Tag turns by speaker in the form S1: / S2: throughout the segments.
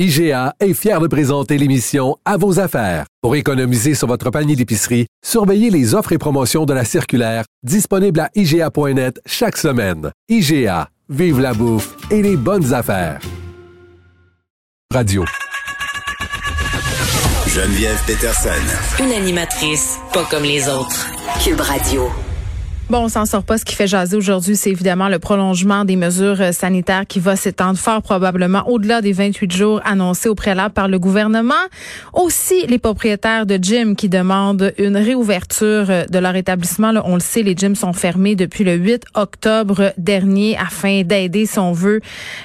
S1: IGA est fier de présenter l'émission À vos affaires. Pour économiser sur votre panier d'épicerie, surveillez les offres et promotions de la circulaire disponible à IGA.net chaque semaine. IGA, vive la bouffe et les bonnes affaires. Radio.
S2: Geneviève Peterson.
S3: Une animatrice pas comme les autres. Cube Radio.
S4: Bon, on s'en sort pas. Ce qui fait jaser aujourd'hui, c'est évidemment le prolongement des mesures euh, sanitaires qui va s'étendre fort probablement au-delà des 28 jours annoncés au préalable par le gouvernement. Aussi, les propriétaires de gyms qui demandent une réouverture euh, de leur établissement. On le sait, les gyms sont fermés depuis le 8 octobre dernier afin d'aider, si on veut,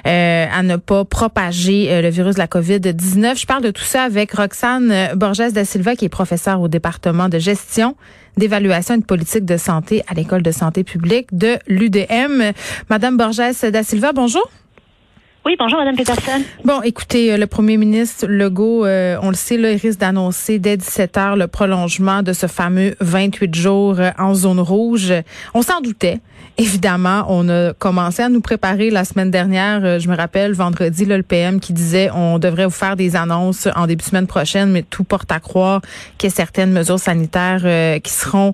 S4: euh, à ne pas propager le virus de la COVID-19. Je parle de tout ça avec Roxane Borges da Silva, qui est professeure au département de gestion d'évaluation et de politique de santé à l'École de santé publique de l'UDM. Madame Borges da Silva, bonjour.
S5: Oui, bonjour, Madame Peterson.
S4: Bon, écoutez, euh, le premier ministre Legault, euh, on le sait, là, il risque d'annoncer dès 17 heures le prolongement de ce fameux 28 jours euh, en zone rouge. On s'en doutait. Évidemment, on a commencé à nous préparer la semaine dernière. Je me rappelle, vendredi, le PM qui disait on devrait vous faire des annonces en début de semaine prochaine, mais tout porte à croire qu'il y a certaines mesures sanitaires qui seront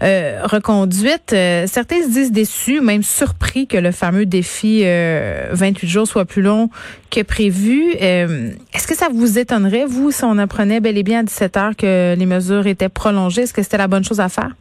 S4: reconduites. certains se disent déçus, même surpris que le fameux défi 28 jours soit plus long que prévu. Euh, est-ce que ça vous étonnerait, vous, si on apprenait bel et bien à 17 heures que les mesures étaient prolongées? Est-ce que c'était la bonne chose à faire?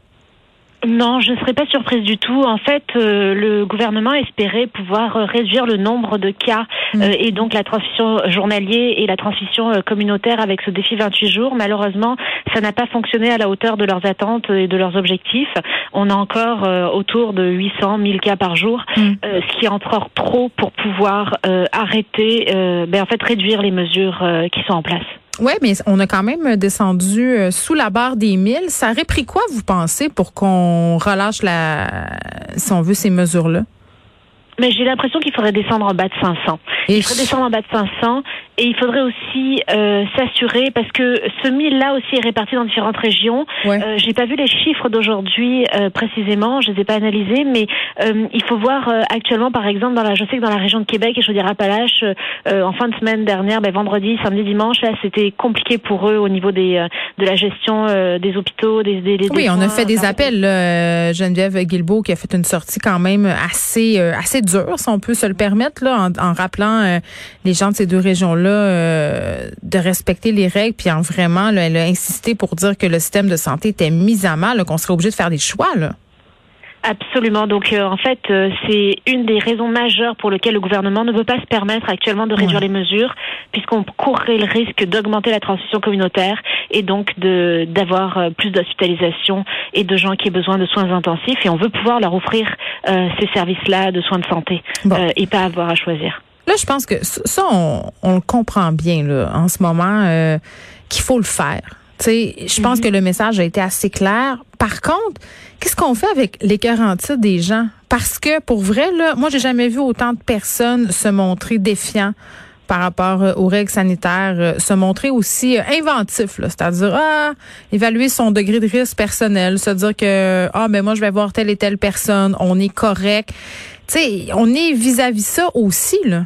S5: Non, je ne serais pas surprise du tout. En fait, euh, le gouvernement espérait pouvoir euh, réduire le nombre de cas mm. euh, et donc la transmission journalier et la transmission communautaire avec ce défi 28 jours. Malheureusement, ça n'a pas fonctionné à la hauteur de leurs attentes et de leurs objectifs. On a encore autour de 800 1000 cas par jour, mm. ce qui est encore trop pour pouvoir arrêter, ben, en fait, réduire les mesures qui sont en place.
S4: Oui, mais on a quand même descendu euh, sous la barre des 1000. Ça aurait pris quoi, vous pensez, pour qu'on relâche la, si on veut, ces mesures-là?
S5: Mais j'ai l'impression qu'il faudrait descendre en bas de 500. Il faudrait descendre en bas de 500 et il faudrait aussi euh, s'assurer parce que ce 1000-là aussi est réparti dans différentes régions. Ouais. Euh, j'ai pas vu les chiffres d'aujourd'hui euh, précisément, je les ai pas analysés, mais euh, il faut voir euh, actuellement, par exemple, dans la, je sais que dans la région de Québec et Chaudière-Appalaches, en fin de semaine dernière, ben, vendredi, samedi, dimanche, là, c'était compliqué pour eux au niveau des de la gestion des hôpitaux, des, des, des
S4: Oui, on a fait des appels. Là, Geneviève Guilbeault qui a fait une sortie quand même assez assez dure, si on peut se le permettre, là, en, en rappelant les gens de ces deux régions-là euh, de respecter les règles, puis en vraiment, elle a insisté pour dire que le système de santé était mis à mal, qu'on serait obligé de faire des choix. Là.
S5: Absolument. Donc, euh, en fait, euh, c'est une des raisons majeures pour lesquelles le gouvernement ne veut pas se permettre actuellement de réduire les mesures, puisqu'on courrait le risque d'augmenter la transmission communautaire et donc de d'avoir plus d'hospitalisation et de gens qui aient besoin de soins intensifs. Et on veut pouvoir leur offrir ces services-là de soins de santé et pas avoir à choisir.
S4: Là, je pense que ça, on, le comprend bien là, en ce moment euh, qu'il faut le faire. sais, je pense mhm. que le message a été assez clair. Par contre, qu'est-ce qu'on fait avec les garanties des gens? Parce que pour vrai, là, moi, j'ai jamais vu autant de personnes se montrer défiants par rapport euh, aux règles sanitaires, euh, se montrer aussi inventif, c'est-à-dire ah, évaluer son degré de risque personnel, se dire que ah mais moi je vais voir telle et telle personne, on est correct. Tu sais, on est vis-à-vis -vis ça aussi là.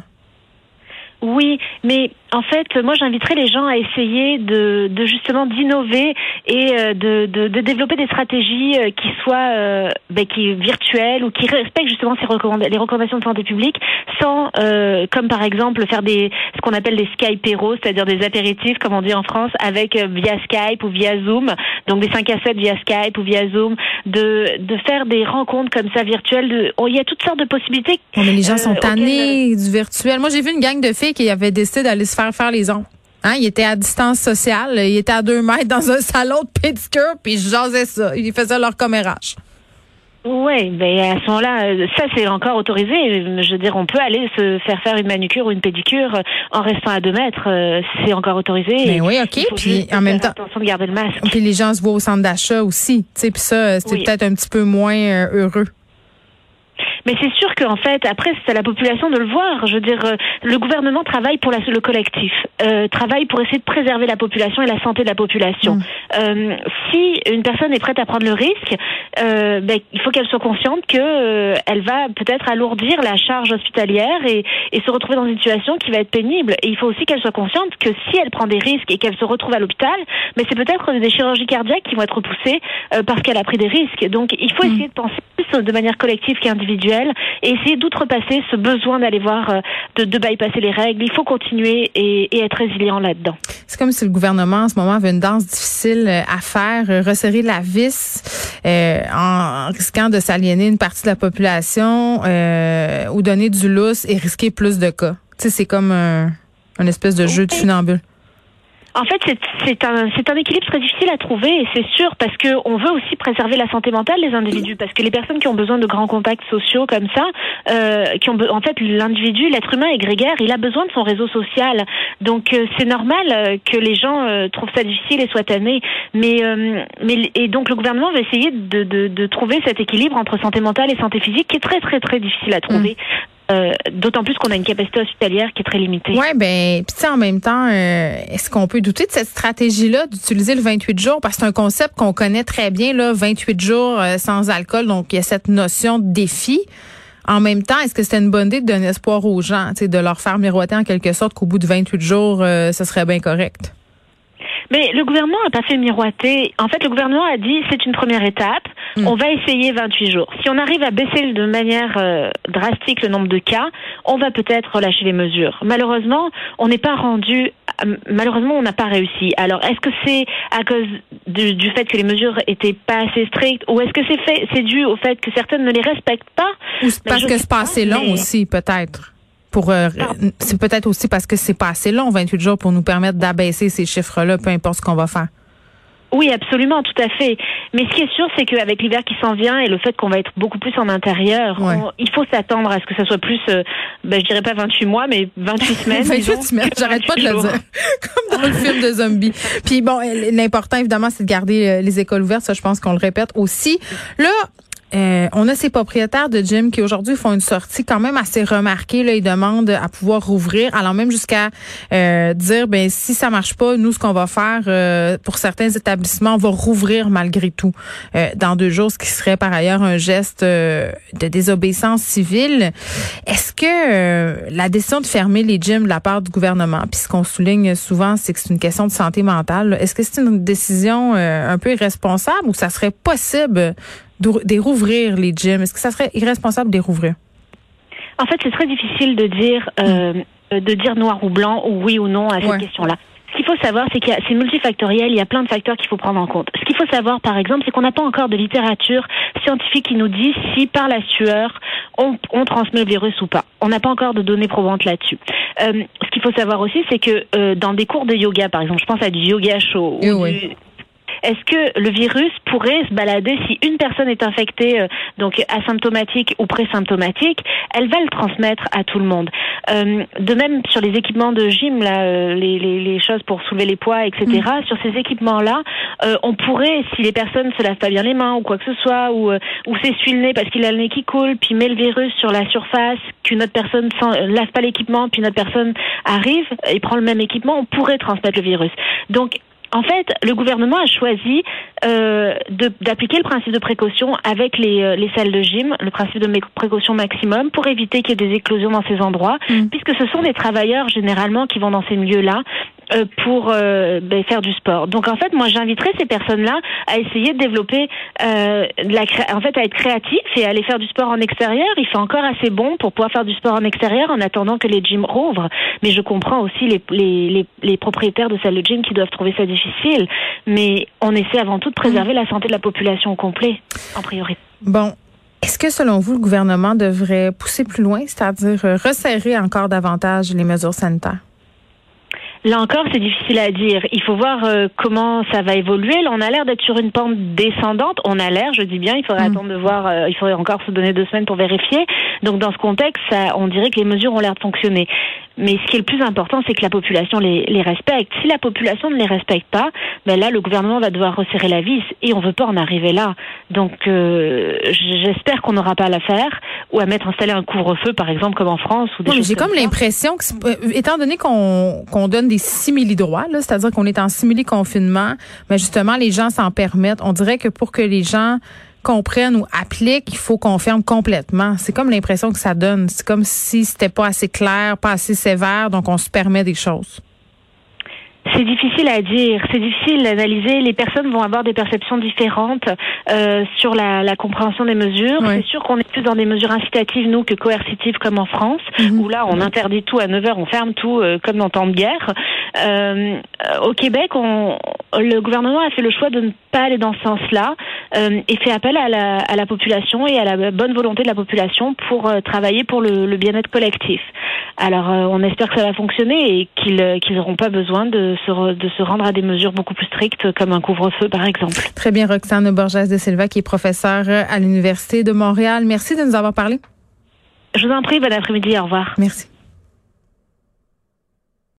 S5: Oui, mais en fait, moi, j'inviterais les gens à essayer de, de justement d'innover et euh, de, de, de, développer des stratégies euh, qui soient euh, ben, qui virtuelles ou qui respectent justement ces les recommandations de santé publique, sans, euh, comme par exemple, faire des ce qu'on appelle des Skyperos, c'est-à-dire des apéritifs, comme on dit en France, avec via Skype ou via Zoom, donc des 5 à 7 via Skype ou via Zoom, de, de faire des rencontres comme ça virtuelles. Oh, il y a toutes sortes de possibilités.
S4: mais les gens sont tannés du virtuel. Moi, j'ai vu une gang de filles qui avaient décidé d'aller se faire faire les ongles. Hein, il était à distance sociale, il était à deux mètres dans un salon de pédicure, puis ils jasaient ça. Ils faisaient leur commérage.
S5: Oui, ben à ce moment-là, euh, ça c'est encore autorisé. Je veux dire, on peut aller se faire faire une manucure ou une pédicure en restant à deux mètres. Euh, c'est encore autorisé.
S4: Mais ben oui, ok. Puis en même temps,
S5: attention de garder le masque.
S4: Puis les gens se voient au centre d'achat aussi. Tu sais, puis ça, c'est peut-être un petit peu moins euh, heureux.
S5: Mais c'est sûr qu'en fait, après, c'est à la population de le voir. Je veux dire, euh, le gouvernement travaille pour la, le collectif, euh, travaille pour essayer de préserver la population et la santé de la population. Mm. Euh, si une personne est prête à prendre le risque, euh, ben, il faut qu'elle soit consciente que euh, elle va peut-être alourdir la charge hospitalière et, et se retrouver dans une situation qui va être pénible. Et il faut aussi qu'elle soit consciente que si elle prend des risques et qu'elle se retrouve à l'hôpital, mais c'est peut-être des chirurgies cardiaques qui vont être repoussées parce qu'elle a pris des risques. Donc, il faut mm. essayer de penser plus de manière collective qu'individuelle et essayer d'outrepasser ce besoin d'aller voir, euh, de, de bypasser les règles. Il faut continuer et, et être résilient là-dedans.
S4: C'est comme si le gouvernement en ce moment avait une danse difficile euh, à faire, euh, resserrer la vis euh, en risquant de s'aliéner une partie de la population euh, ou donner du lousse et risquer plus de cas. Tu sais, c'est comme un, un espèce de jeu de funambule.
S5: En fait, c'est un, un équilibre très difficile à trouver et c'est sûr parce que on veut aussi préserver la santé mentale des individus parce que les personnes qui ont besoin de grands contacts sociaux comme ça, euh, qui ont en fait l'individu, l'être humain est grégaire, il a besoin de son réseau social. Donc euh, c'est normal euh, que les gens euh, trouvent ça difficile et soient tannés. Mais mais et donc le gouvernement va essayer de, de, de, trouver cet équilibre entre santé mentale et santé physique qui est très très très difficile à trouver. Euh, d'autant plus qu'on a une capacité hospitalière qui est très limitée.
S4: Oui, ben, puis en même temps, euh, est-ce qu'on peut douter de cette stratégie-là d'utiliser le 28 jours? Parce que c'est un concept qu'on connaît très bien là, 28 jours euh, sans alcool, donc il y a cette notion de défi. En même temps, est-ce que c'est une bonne idée de donner espoir aux gens, de leur faire miroiter en quelque sorte qu'au bout de 28 jours, ce serait bien correct?
S5: Mais le gouvernement n'a pas fait miroiter. En fait, le gouvernement a dit c'est une première étape. Hmm. On va essayer 28 jours. Si on arrive à baisser de manière euh, drastique le nombre de cas, on va peut-être relâcher les mesures. Malheureusement, on n'est pas rendu. Euh, malheureusement, on n'a pas réussi. Alors, est-ce que c'est à cause du, fait que les mesures étaient pas assez strictes, ou est-ce que c'est fait, c'est dû au fait que certaines ne les respectent pas?
S4: Ou parce que c'est pas assez long aussi, peut-être? Pour, euh, c'est peut-être aussi parce que c'est pas assez long, 28 jours, pour nous permettre d'abaisser ces chiffres-là, peu importe ce qu'on va faire.
S5: Oui, absolument, tout à fait. Mais ce qui est sûr, c'est qu'avec l'hiver qui s'en vient et le fait qu'on va être beaucoup plus en intérieur, il faut s'attendre à ce que ça soit plus, euh, ben, je dirais pas 28 mois, mais 28 semaines.
S4: 28 semaines, j'arrête pas de le dire. Comme dans le film de zombies. Puis bon, l'important, évidemment, c'est de garder euh, les écoles ouvertes. Ça, je pense qu'on le répète aussi. Là, euh, on a ces propriétaires de gym qui aujourd'hui font une sortie quand même assez remarquée. Là, ils demandent à pouvoir rouvrir, allant même jusqu'à euh, dire ben si ça marche pas, nous ce qu'on va faire euh, pour certains établissements, on va rouvrir malgré tout dans deux jours, ce qui serait par ailleurs un geste de désobéissance civile. Est-ce que la décision de fermer les gyms de la part du gouvernement, puis ce qu'on souligne souvent, c'est que c'est une question de santé mentale. Est-ce que c'est une décision un peu irresponsable ou ça serait possible de rouvrir les gyms? Est-ce que ça serait irresponsable de les rouvrir?
S5: En fait, c'est très difficile de dire euh, de dire noir ou blanc ou oui ou non à cette question-là. Ce qu'il faut savoir, c'est qu'il c'est multifactoriel, il y a plein de facteurs qu'il faut prendre en compte. Ce qu'il faut savoir, par exemple, c'est qu'on n'a pas encore de littérature scientifique qui nous dit si par la sueur on, on transmet le virus ou pas. On n'a pas encore de données probantes là-dessus. Euh, ce qu'il faut savoir aussi, c'est que euh, dans des cours de yoga, par exemple, je pense à du yoga chaud ou du, est-ce que le virus pourrait se balader si une personne est infectée, euh, donc asymptomatique ou présymptomatique, elle va le transmettre à tout le monde. Euh, de même sur les équipements de gym, là, euh, les, les, les, choses pour soulever les poids, etc. Mm. Sur ces équipements-là, on pourrait, si les personnes se lavent pas bien les mains ou quoi que ce soit, ou, ou s'essuie le nez parce qu'il a le nez qui coule, puis met le virus sur la surface, qu'une autre personne ne lave pas l'équipement, puis une autre personne arrive et prend le même équipement, on pourrait transmettre le virus. Donc en fait, le gouvernement a choisi euh, d'appliquer le principe de précaution avec les, euh, les, salles de gym, le principe de précaution maximum, pour éviter qu'il y ait des éclosions dans ces endroits, mm. puisque ce sont des travailleurs généralement qui vont dans ces milieux-là pour euh, ben, faire du sport. Donc en fait, moi j'inviterais ces personnes-là à essayer de développer, euh, la en fait, à être créatifs et à aller faire du sport en extérieur. Il fait encore assez bon pour pouvoir faire du sport en extérieur en attendant que les gyms rouvrent. Mais je comprends aussi les, les, les, les propriétaires de salles de gym qui doivent trouver ça difficile. Mais on essaie avant tout de préserver la santé de la population au complet, en priorité.
S4: Bon, est-ce que selon vous, le gouvernement devrait pousser plus loin, c'est-à-dire resserrer encore davantage les mesures sanitaires?
S5: Là encore, c'est difficile à dire. Il faut voir euh, comment ça va évoluer. Là, on a l'air d'être sur une pente descendante. On a l'air, je dis bien, il faudrait mm. attendre de voir, euh, il faudrait encore se donner deux semaines pour vérifier. Donc, dans ce contexte, ça, on dirait que les mesures ont l'air de fonctionner. Mais ce qui est le plus important, c'est que la population les, les, respecte. Si la population ne les respecte pas, ben là, le gouvernement va devoir resserrer la vis et on veut pas en arriver là. Donc, euh, j'espère qu'on n'aura pas à la faire ou à mettre installer un couvre-feu, par exemple, comme en France. Ou
S4: des J'ai comme, l'impression que, euh, étant donné qu'on qu'on donne des simili-droits, c'est-à-dire qu'on est en simili-confinement, mais justement, les gens s'en permettent. On dirait que pour que les gens comprennent ou appliquent, il faut qu'on ferme complètement. C'est comme l'impression que ça donne. C'est comme si c'était pas assez clair, pas assez sévère, donc on se permet des choses.
S5: C'est difficile à dire, c'est difficile d'analyser. Les personnes vont avoir des perceptions différentes euh, sur la, la, compréhension des mesures. C'est sûr qu'on est plus dans des mesures incitatives, nous, que coercitives, comme en France, mhm. où là, on interdit tout à 9 heures, on ferme tout, euh, comme dans temps de guerre. Euh, au Québec, on, le gouvernement a fait le choix de ne pas aller dans ce sens-là euh, et fait appel à la, à la, population et à la bonne volonté de la population pour euh, travailler pour le, le bien-être collectif. Alors, euh, on espère que ça va fonctionner et qu'ils qu'ils n'auront pas besoin de se, de se rendre à des mesures beaucoup plus strictes, comme un couvre-feu, par exemple.
S4: Très bien, Roxane Borges de Silva, qui est professeure à l'Université de Montréal. Merci de nous avoir parlé.
S5: Je vous en prie, bon après-midi, au revoir.
S4: Merci.